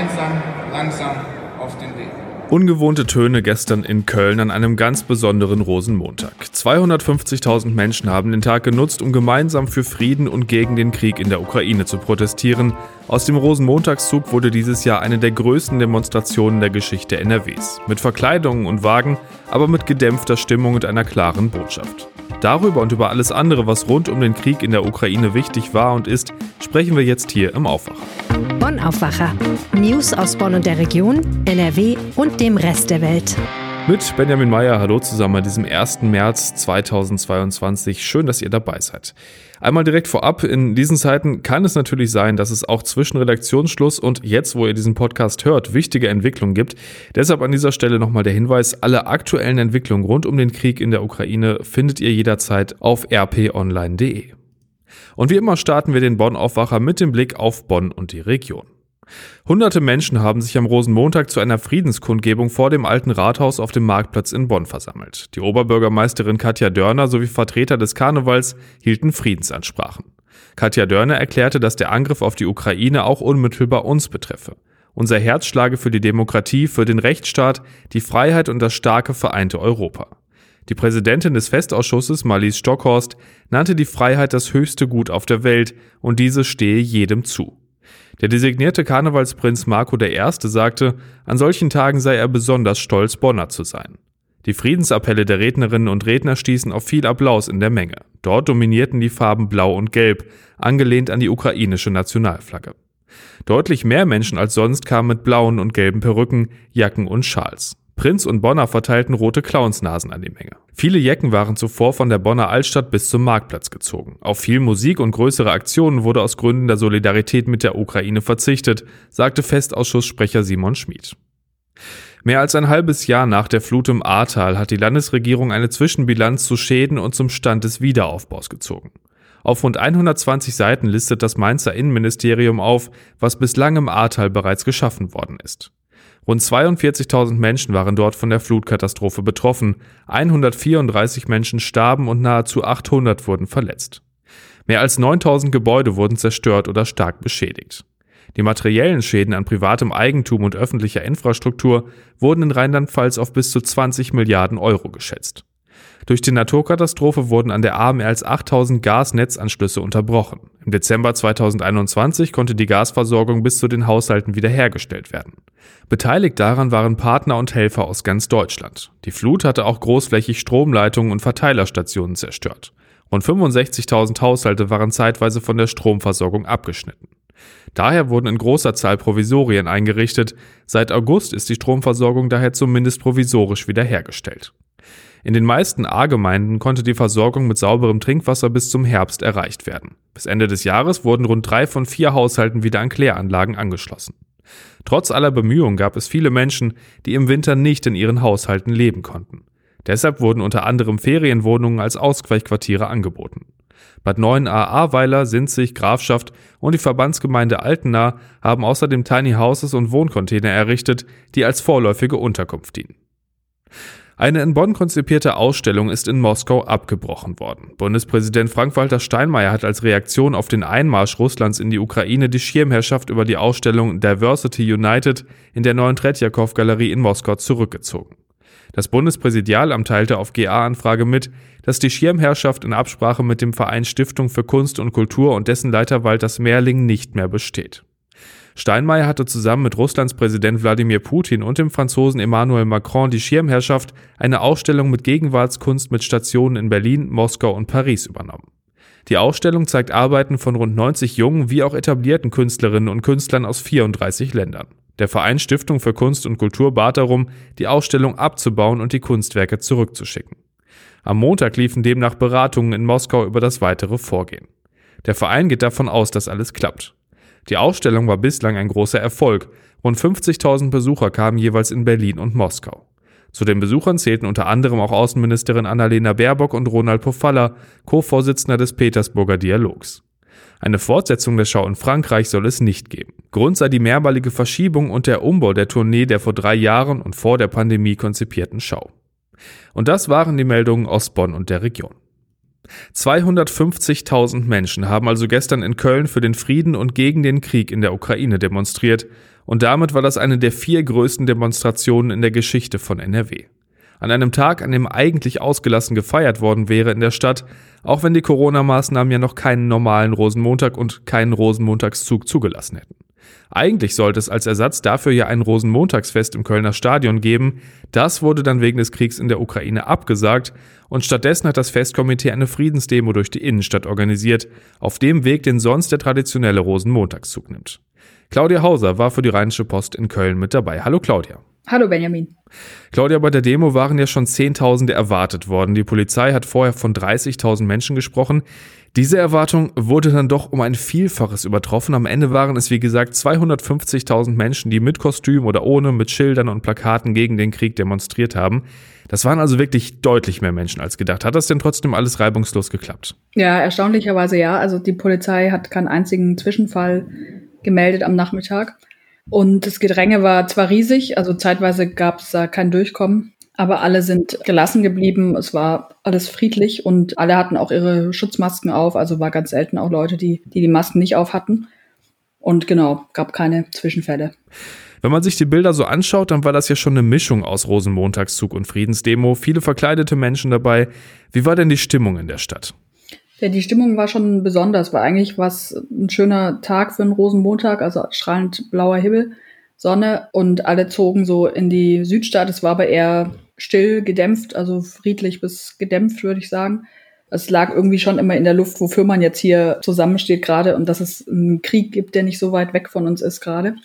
gemeinsam langsam auf den Weg. Ungewohnte Töne gestern in Köln an einem ganz besonderen Rosenmontag. 250.000 Menschen haben den Tag genutzt, um gemeinsam für Frieden und gegen den Krieg in der Ukraine zu protestieren. Aus dem Rosenmontagszug wurde dieses Jahr eine der größten Demonstrationen der Geschichte NRWs. Mit Verkleidungen und Wagen, aber mit gedämpfter Stimmung und einer klaren Botschaft. Darüber und über alles andere, was rund um den Krieg in der Ukraine wichtig war und ist, sprechen wir jetzt hier im Aufwacher. Bonn Aufwacher. News aus Bonn und der Region, NRW und dem Rest der Welt. Mit Benjamin Meyer, hallo zusammen an diesem 1. März 2022. Schön, dass ihr dabei seid. Einmal direkt vorab, in diesen Zeiten kann es natürlich sein, dass es auch zwischen Redaktionsschluss und jetzt, wo ihr diesen Podcast hört, wichtige Entwicklungen gibt. Deshalb an dieser Stelle nochmal der Hinweis, alle aktuellen Entwicklungen rund um den Krieg in der Ukraine findet ihr jederzeit auf rponline.de. Und wie immer starten wir den Bonn-Aufwacher mit dem Blick auf Bonn und die Region. Hunderte Menschen haben sich am Rosenmontag zu einer Friedenskundgebung vor dem alten Rathaus auf dem Marktplatz in Bonn versammelt. Die Oberbürgermeisterin Katja Dörner sowie Vertreter des Karnevals hielten Friedensansprachen. Katja Dörner erklärte, dass der Angriff auf die Ukraine auch unmittelbar uns betreffe. Unser Herz schlage für die Demokratie, für den Rechtsstaat, die Freiheit und das starke vereinte Europa. Die Präsidentin des Festausschusses, Marlies Stockhorst, nannte die Freiheit das höchste Gut auf der Welt und diese stehe jedem zu. Der designierte Karnevalsprinz Marco I. sagte, an solchen Tagen sei er besonders stolz, Bonner zu sein. Die Friedensappelle der Rednerinnen und Redner stießen auf viel Applaus in der Menge. Dort dominierten die Farben Blau und Gelb, angelehnt an die ukrainische Nationalflagge. Deutlich mehr Menschen als sonst kamen mit blauen und gelben Perücken, Jacken und Schals. Prinz und Bonner verteilten rote Clownsnasen an die Menge. Viele Jecken waren zuvor von der Bonner Altstadt bis zum Marktplatz gezogen. Auf viel Musik und größere Aktionen wurde aus Gründen der Solidarität mit der Ukraine verzichtet, sagte Festausschussssprecher Simon Schmid. Mehr als ein halbes Jahr nach der Flut im Ahrtal hat die Landesregierung eine Zwischenbilanz zu Schäden und zum Stand des Wiederaufbaus gezogen. Auf rund 120 Seiten listet das Mainzer Innenministerium auf, was bislang im Ahrtal bereits geschaffen worden ist. Rund 42.000 Menschen waren dort von der Flutkatastrophe betroffen, 134 Menschen starben und nahezu 800 wurden verletzt. Mehr als 9000 Gebäude wurden zerstört oder stark beschädigt. Die materiellen Schäden an privatem Eigentum und öffentlicher Infrastruktur wurden in Rheinland-Pfalz auf bis zu 20 Milliarden Euro geschätzt. Durch die Naturkatastrophe wurden an der A mehr als 8000 Gasnetzanschlüsse unterbrochen. Im Dezember 2021 konnte die Gasversorgung bis zu den Haushalten wiederhergestellt werden. Beteiligt daran waren Partner und Helfer aus ganz Deutschland. Die Flut hatte auch großflächig Stromleitungen und Verteilerstationen zerstört. Rund 65.000 Haushalte waren zeitweise von der Stromversorgung abgeschnitten. Daher wurden in großer Zahl Provisorien eingerichtet. Seit August ist die Stromversorgung daher zumindest provisorisch wiederhergestellt. In den meisten A-Gemeinden konnte die Versorgung mit sauberem Trinkwasser bis zum Herbst erreicht werden. Bis Ende des Jahres wurden rund drei von vier Haushalten wieder an Kläranlagen angeschlossen. Trotz aller Bemühungen gab es viele Menschen, die im Winter nicht in ihren Haushalten leben konnten. Deshalb wurden unter anderem Ferienwohnungen als Ausweichquartiere angeboten. Bad 9a Ahrweiler, Sinzig, Grafschaft und die Verbandsgemeinde Altena haben außerdem Tiny Houses und Wohncontainer errichtet, die als vorläufige Unterkunft dienen. Eine in Bonn konzipierte Ausstellung ist in Moskau abgebrochen worden. Bundespräsident Frank-Walter Steinmeier hat als Reaktion auf den Einmarsch Russlands in die Ukraine die Schirmherrschaft über die Ausstellung Diversity United in der neuen Tretjakow-Galerie in Moskau zurückgezogen. Das Bundespräsidialamt teilte auf GA-Anfrage mit, dass die Schirmherrschaft in Absprache mit dem Verein Stiftung für Kunst und Kultur und dessen Leiter Walters Merling nicht mehr besteht. Steinmeier hatte zusammen mit Russlands Präsident Wladimir Putin und dem Franzosen Emmanuel Macron die Schirmherrschaft eine Ausstellung mit Gegenwartskunst mit Stationen in Berlin, Moskau und Paris übernommen. Die Ausstellung zeigt Arbeiten von rund 90 jungen wie auch etablierten Künstlerinnen und Künstlern aus 34 Ländern. Der Verein Stiftung für Kunst und Kultur bat darum, die Ausstellung abzubauen und die Kunstwerke zurückzuschicken. Am Montag liefen demnach Beratungen in Moskau über das weitere Vorgehen. Der Verein geht davon aus, dass alles klappt. Die Ausstellung war bislang ein großer Erfolg. Rund 50.000 Besucher kamen jeweils in Berlin und Moskau. Zu den Besuchern zählten unter anderem auch Außenministerin Annalena Baerbock und Ronald Pofalla, Co-Vorsitzender des Petersburger Dialogs. Eine Fortsetzung der Schau in Frankreich soll es nicht geben. Grund sei die mehrmalige Verschiebung und der Umbau der Tournee der vor drei Jahren und vor der Pandemie konzipierten Schau. Und das waren die Meldungen aus Bonn und der Region. 250.000 Menschen haben also gestern in Köln für den Frieden und gegen den Krieg in der Ukraine demonstriert Und damit war das eine der vier größten Demonstrationen in der Geschichte von NRW. An einem Tag, an dem eigentlich ausgelassen gefeiert worden wäre in der Stadt, auch wenn die Corona-Maßnahmen ja noch keinen normalen Rosenmontag und keinen Rosenmontagszug zugelassen hätten. Eigentlich sollte es als Ersatz dafür ja ein Rosenmontagsfest im Kölner Stadion geben. Das wurde dann wegen des Kriegs in der Ukraine abgesagt und stattdessen hat das Festkomitee eine Friedensdemo durch die Innenstadt organisiert, auf dem Weg, den sonst der traditionelle Rosenmontagszug nimmt. Claudia Hauser war für die Rheinische Post in Köln mit dabei. Hallo Claudia. Hallo Benjamin. Claudia, bei der Demo waren ja schon Zehntausende erwartet worden. Die Polizei hat vorher von 30.000 Menschen gesprochen. Diese Erwartung wurde dann doch um ein Vielfaches übertroffen. Am Ende waren es, wie gesagt, 250.000 Menschen, die mit Kostüm oder ohne, mit Schildern und Plakaten gegen den Krieg demonstriert haben. Das waren also wirklich deutlich mehr Menschen als gedacht. Hat das denn trotzdem alles reibungslos geklappt? Ja, erstaunlicherweise ja. Also die Polizei hat keinen einzigen Zwischenfall gemeldet am Nachmittag. Und das Gedränge war zwar riesig, also zeitweise gab es da kein Durchkommen, aber alle sind gelassen geblieben. Es war alles friedlich und alle hatten auch ihre Schutzmasken auf. Also war ganz selten auch Leute, die die, die Masken nicht auf hatten. Und genau, gab keine Zwischenfälle. Wenn man sich die Bilder so anschaut, dann war das ja schon eine Mischung aus Rosenmontagszug und Friedensdemo. Viele verkleidete Menschen dabei. Wie war denn die Stimmung in der Stadt? Ja, die Stimmung war schon besonders, weil eigentlich war es ein schöner Tag für einen Rosenmontag, also strahlend blauer Himmel, Sonne und alle zogen so in die Südstadt. Es war aber eher still, gedämpft, also friedlich bis gedämpft, würde ich sagen. Es lag irgendwie schon immer in der Luft, wofür man jetzt hier zusammensteht gerade und dass es einen Krieg gibt, der nicht so weit weg von uns ist gerade.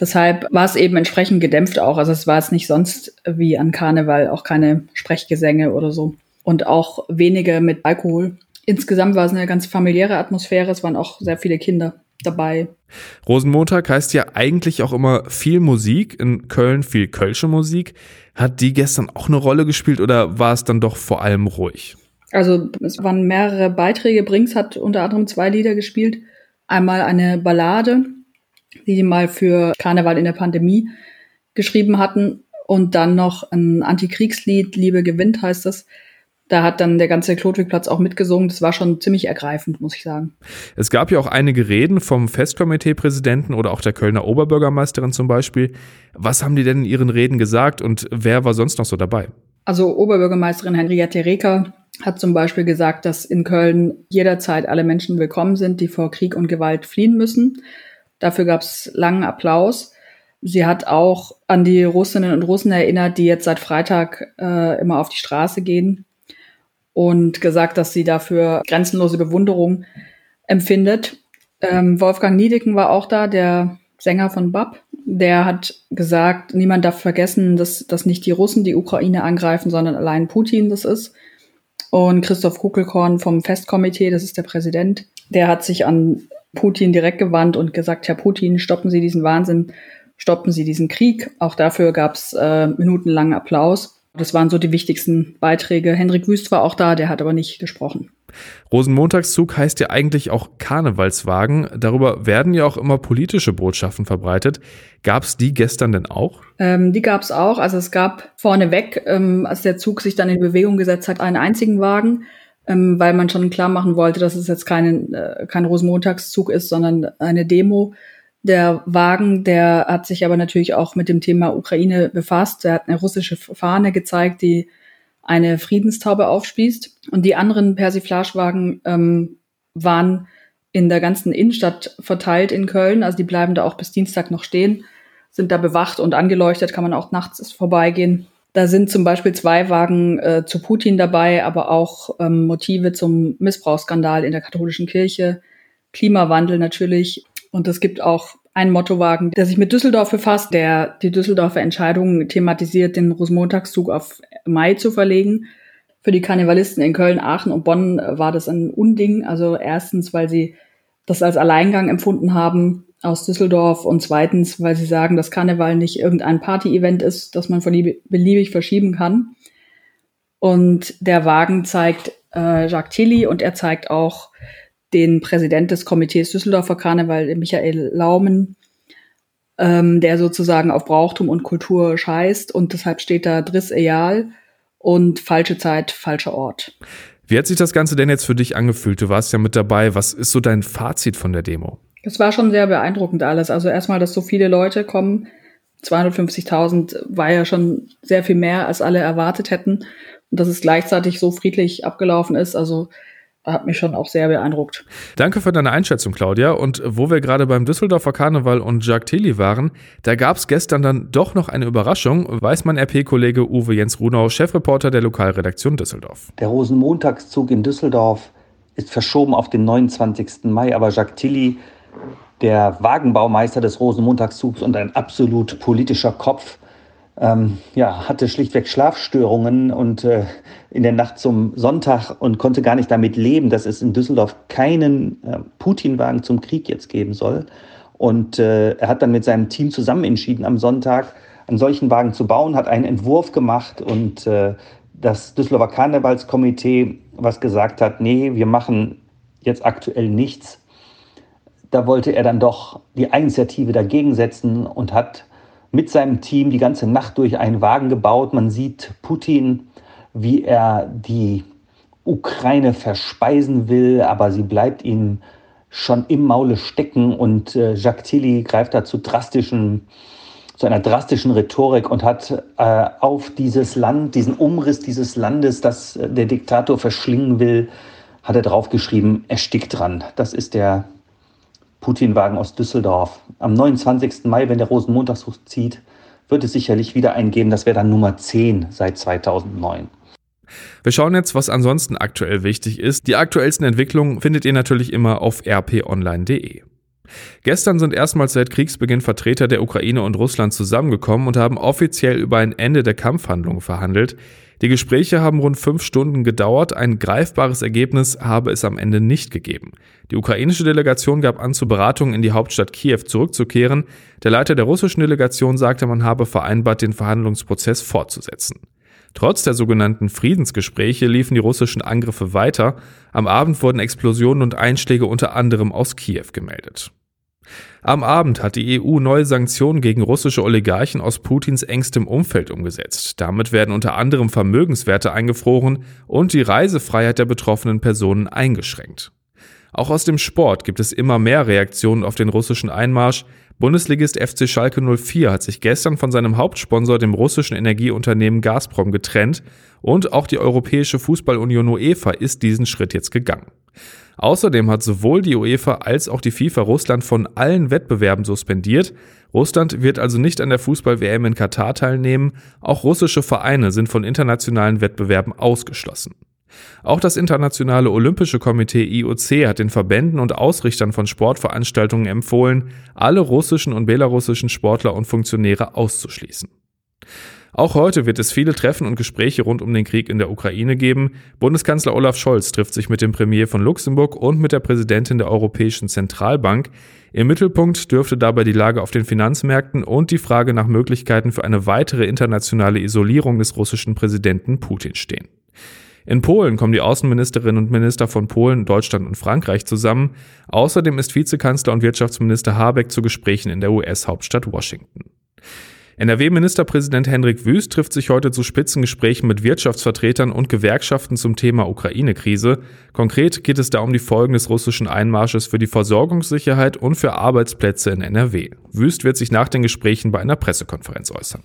Deshalb war es eben entsprechend gedämpft auch. Also es war es nicht sonst wie an Karneval, auch keine Sprechgesänge oder so. Und auch wenige mit Alkohol insgesamt war es eine ganz familiäre Atmosphäre. Es waren auch sehr viele Kinder dabei. Rosenmontag heißt ja eigentlich auch immer viel Musik, in Köln viel Kölsche Musik. Hat die gestern auch eine Rolle gespielt oder war es dann doch vor allem ruhig? Also es waren mehrere Beiträge. Brinks hat unter anderem zwei Lieder gespielt. Einmal eine Ballade, die die mal für Karneval in der Pandemie geschrieben hatten. Und dann noch ein Antikriegslied, Liebe gewinnt heißt das. Da hat dann der ganze Klotwigplatz auch mitgesungen. Das war schon ziemlich ergreifend, muss ich sagen. Es gab ja auch einige Reden vom Festkomiteepräsidenten oder auch der Kölner Oberbürgermeisterin zum Beispiel. Was haben die denn in ihren Reden gesagt und wer war sonst noch so dabei? Also Oberbürgermeisterin Henriette Reker hat zum Beispiel gesagt, dass in Köln jederzeit alle Menschen willkommen sind, die vor Krieg und Gewalt fliehen müssen. Dafür gab es langen Applaus. Sie hat auch an die Russinnen und Russen erinnert, die jetzt seit Freitag äh, immer auf die Straße gehen und gesagt, dass sie dafür grenzenlose Bewunderung empfindet. Ähm, Wolfgang Niedecken war auch da, der Sänger von BAP. Der hat gesagt, niemand darf vergessen, dass, dass nicht die Russen die Ukraine angreifen, sondern allein Putin das ist. Und Christoph Kuckelkorn vom Festkomitee, das ist der Präsident, der hat sich an Putin direkt gewandt und gesagt, Herr Putin, stoppen Sie diesen Wahnsinn, stoppen Sie diesen Krieg. Auch dafür gab es äh, minutenlangen Applaus. Das waren so die wichtigsten Beiträge. Hendrik Wüst war auch da, der hat aber nicht gesprochen. Rosenmontagszug heißt ja eigentlich auch Karnevalswagen. Darüber werden ja auch immer politische Botschaften verbreitet. Gab es die gestern denn auch? Ähm, die gab es auch. Also es gab vorneweg, ähm, als der Zug sich dann in Bewegung gesetzt hat, einen einzigen Wagen, ähm, weil man schon klar machen wollte, dass es jetzt kein, äh, kein Rosenmontagszug ist, sondern eine Demo. Der Wagen, der hat sich aber natürlich auch mit dem Thema Ukraine befasst. Er hat eine russische Fahne gezeigt, die eine Friedenstaube aufspießt. Und die anderen Persiflagewagen ähm, waren in der ganzen Innenstadt verteilt in Köln. Also die bleiben da auch bis Dienstag noch stehen, sind da bewacht und angeleuchtet, kann man auch nachts vorbeigehen. Da sind zum Beispiel zwei Wagen äh, zu Putin dabei, aber auch ähm, Motive zum Missbrauchsskandal in der katholischen Kirche, Klimawandel natürlich und es gibt auch einen Mottowagen, der sich mit Düsseldorf befasst, der die Düsseldorfer Entscheidung thematisiert, den Rosenmontagszug auf Mai zu verlegen. Für die Karnevalisten in Köln, Aachen und Bonn war das ein Unding. Also erstens, weil sie das als Alleingang empfunden haben aus Düsseldorf und zweitens, weil sie sagen, dass Karneval nicht irgendein Party-Event ist, das man beliebig verschieben kann. Und der Wagen zeigt äh, Jacques Tilly und er zeigt auch den Präsident des Komitees Düsseldorfer Karneval, Michael Laumen, ähm, der sozusagen auf Brauchtum und Kultur scheißt und deshalb steht da Driss Eal und falsche Zeit, falscher Ort. Wie hat sich das Ganze denn jetzt für dich angefühlt? Du warst ja mit dabei. Was ist so dein Fazit von der Demo? Es war schon sehr beeindruckend alles. Also erstmal, dass so viele Leute kommen. 250.000 war ja schon sehr viel mehr, als alle erwartet hätten. Und dass es gleichzeitig so friedlich abgelaufen ist. Also hat mich schon auch sehr beeindruckt. Danke für deine Einschätzung, Claudia. Und wo wir gerade beim Düsseldorfer Karneval und Jacques Tilly waren, da gab es gestern dann doch noch eine Überraschung, weiß mein RP-Kollege Uwe Jens Runau, Chefreporter der Lokalredaktion Düsseldorf. Der Rosenmontagszug in Düsseldorf ist verschoben auf den 29. Mai, aber Jacques Tilly, der Wagenbaumeister des Rosenmontagszugs und ein absolut politischer Kopf, ähm, ja, hatte schlichtweg Schlafstörungen und äh, in der Nacht zum Sonntag und konnte gar nicht damit leben, dass es in Düsseldorf keinen äh, Putin-Wagen zum Krieg jetzt geben soll. Und äh, er hat dann mit seinem Team zusammen entschieden, am Sonntag einen solchen Wagen zu bauen, hat einen Entwurf gemacht und äh, das Düsseldorfer Karnevalskomitee, was gesagt hat, nee, wir machen jetzt aktuell nichts, da wollte er dann doch die Initiative dagegen setzen und hat mit seinem Team die ganze Nacht durch einen Wagen gebaut. Man sieht Putin, wie er die Ukraine verspeisen will, aber sie bleibt ihm schon im Maule stecken und äh, Jacques Tilly greift da zu drastischen zu einer drastischen Rhetorik und hat äh, auf dieses Land, diesen Umriss dieses Landes, das äh, der Diktator verschlingen will, hat er draufgeschrieben, erstickt dran. Das ist der Putin-Wagen aus Düsseldorf. Am 29. Mai, wenn der Rosenmontagszug zieht, wird es sicherlich wieder einen geben. Das wäre dann Nummer 10 seit 2009. Wir schauen jetzt, was ansonsten aktuell wichtig ist. Die aktuellsten Entwicklungen findet ihr natürlich immer auf rponline.de. Gestern sind erstmals seit Kriegsbeginn Vertreter der Ukraine und Russland zusammengekommen und haben offiziell über ein Ende der Kampfhandlungen verhandelt. Die Gespräche haben rund fünf Stunden gedauert, ein greifbares Ergebnis habe es am Ende nicht gegeben. Die ukrainische Delegation gab an, zu Beratungen in die Hauptstadt Kiew zurückzukehren. Der Leiter der russischen Delegation sagte, man habe vereinbart, den Verhandlungsprozess fortzusetzen. Trotz der sogenannten Friedensgespräche liefen die russischen Angriffe weiter. Am Abend wurden Explosionen und Einschläge unter anderem aus Kiew gemeldet. Am Abend hat die EU neue Sanktionen gegen russische Oligarchen aus Putins engstem Umfeld umgesetzt. Damit werden unter anderem Vermögenswerte eingefroren und die Reisefreiheit der betroffenen Personen eingeschränkt. Auch aus dem Sport gibt es immer mehr Reaktionen auf den russischen Einmarsch. Bundesligist FC Schalke 04 hat sich gestern von seinem Hauptsponsor, dem russischen Energieunternehmen Gazprom, getrennt und auch die Europäische Fußballunion UEFA ist diesen Schritt jetzt gegangen. Außerdem hat sowohl die UEFA als auch die FIFA Russland von allen Wettbewerben suspendiert. Russland wird also nicht an der Fußball-WM in Katar teilnehmen. Auch russische Vereine sind von internationalen Wettbewerben ausgeschlossen. Auch das Internationale Olympische Komitee IOC hat den Verbänden und Ausrichtern von Sportveranstaltungen empfohlen, alle russischen und belarussischen Sportler und Funktionäre auszuschließen. Auch heute wird es viele Treffen und Gespräche rund um den Krieg in der Ukraine geben. Bundeskanzler Olaf Scholz trifft sich mit dem Premier von Luxemburg und mit der Präsidentin der Europäischen Zentralbank. Im Mittelpunkt dürfte dabei die Lage auf den Finanzmärkten und die Frage nach Möglichkeiten für eine weitere internationale Isolierung des russischen Präsidenten Putin stehen. In Polen kommen die Außenministerinnen und Minister von Polen, Deutschland und Frankreich zusammen. Außerdem ist Vizekanzler und Wirtschaftsminister Habeck zu Gesprächen in der US-Hauptstadt Washington. NRW-Ministerpräsident Hendrik Wüst trifft sich heute zu Spitzengesprächen mit Wirtschaftsvertretern und Gewerkschaften zum Thema Ukraine-Krise. Konkret geht es da um die Folgen des russischen Einmarsches für die Versorgungssicherheit und für Arbeitsplätze in NRW. Wüst wird sich nach den Gesprächen bei einer Pressekonferenz äußern.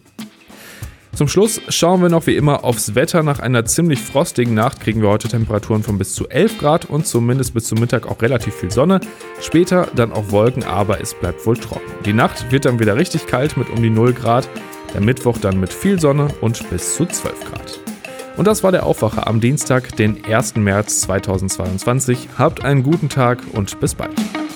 Zum Schluss schauen wir noch wie immer aufs Wetter. Nach einer ziemlich frostigen Nacht kriegen wir heute Temperaturen von bis zu 11 Grad und zumindest bis zum Mittag auch relativ viel Sonne. Später dann auch Wolken, aber es bleibt wohl trocken. Die Nacht wird dann wieder richtig kalt mit um die 0 Grad. Der Mittwoch dann mit viel Sonne und bis zu 12 Grad. Und das war der Aufwacher am Dienstag, den 1. März 2022. Habt einen guten Tag und bis bald.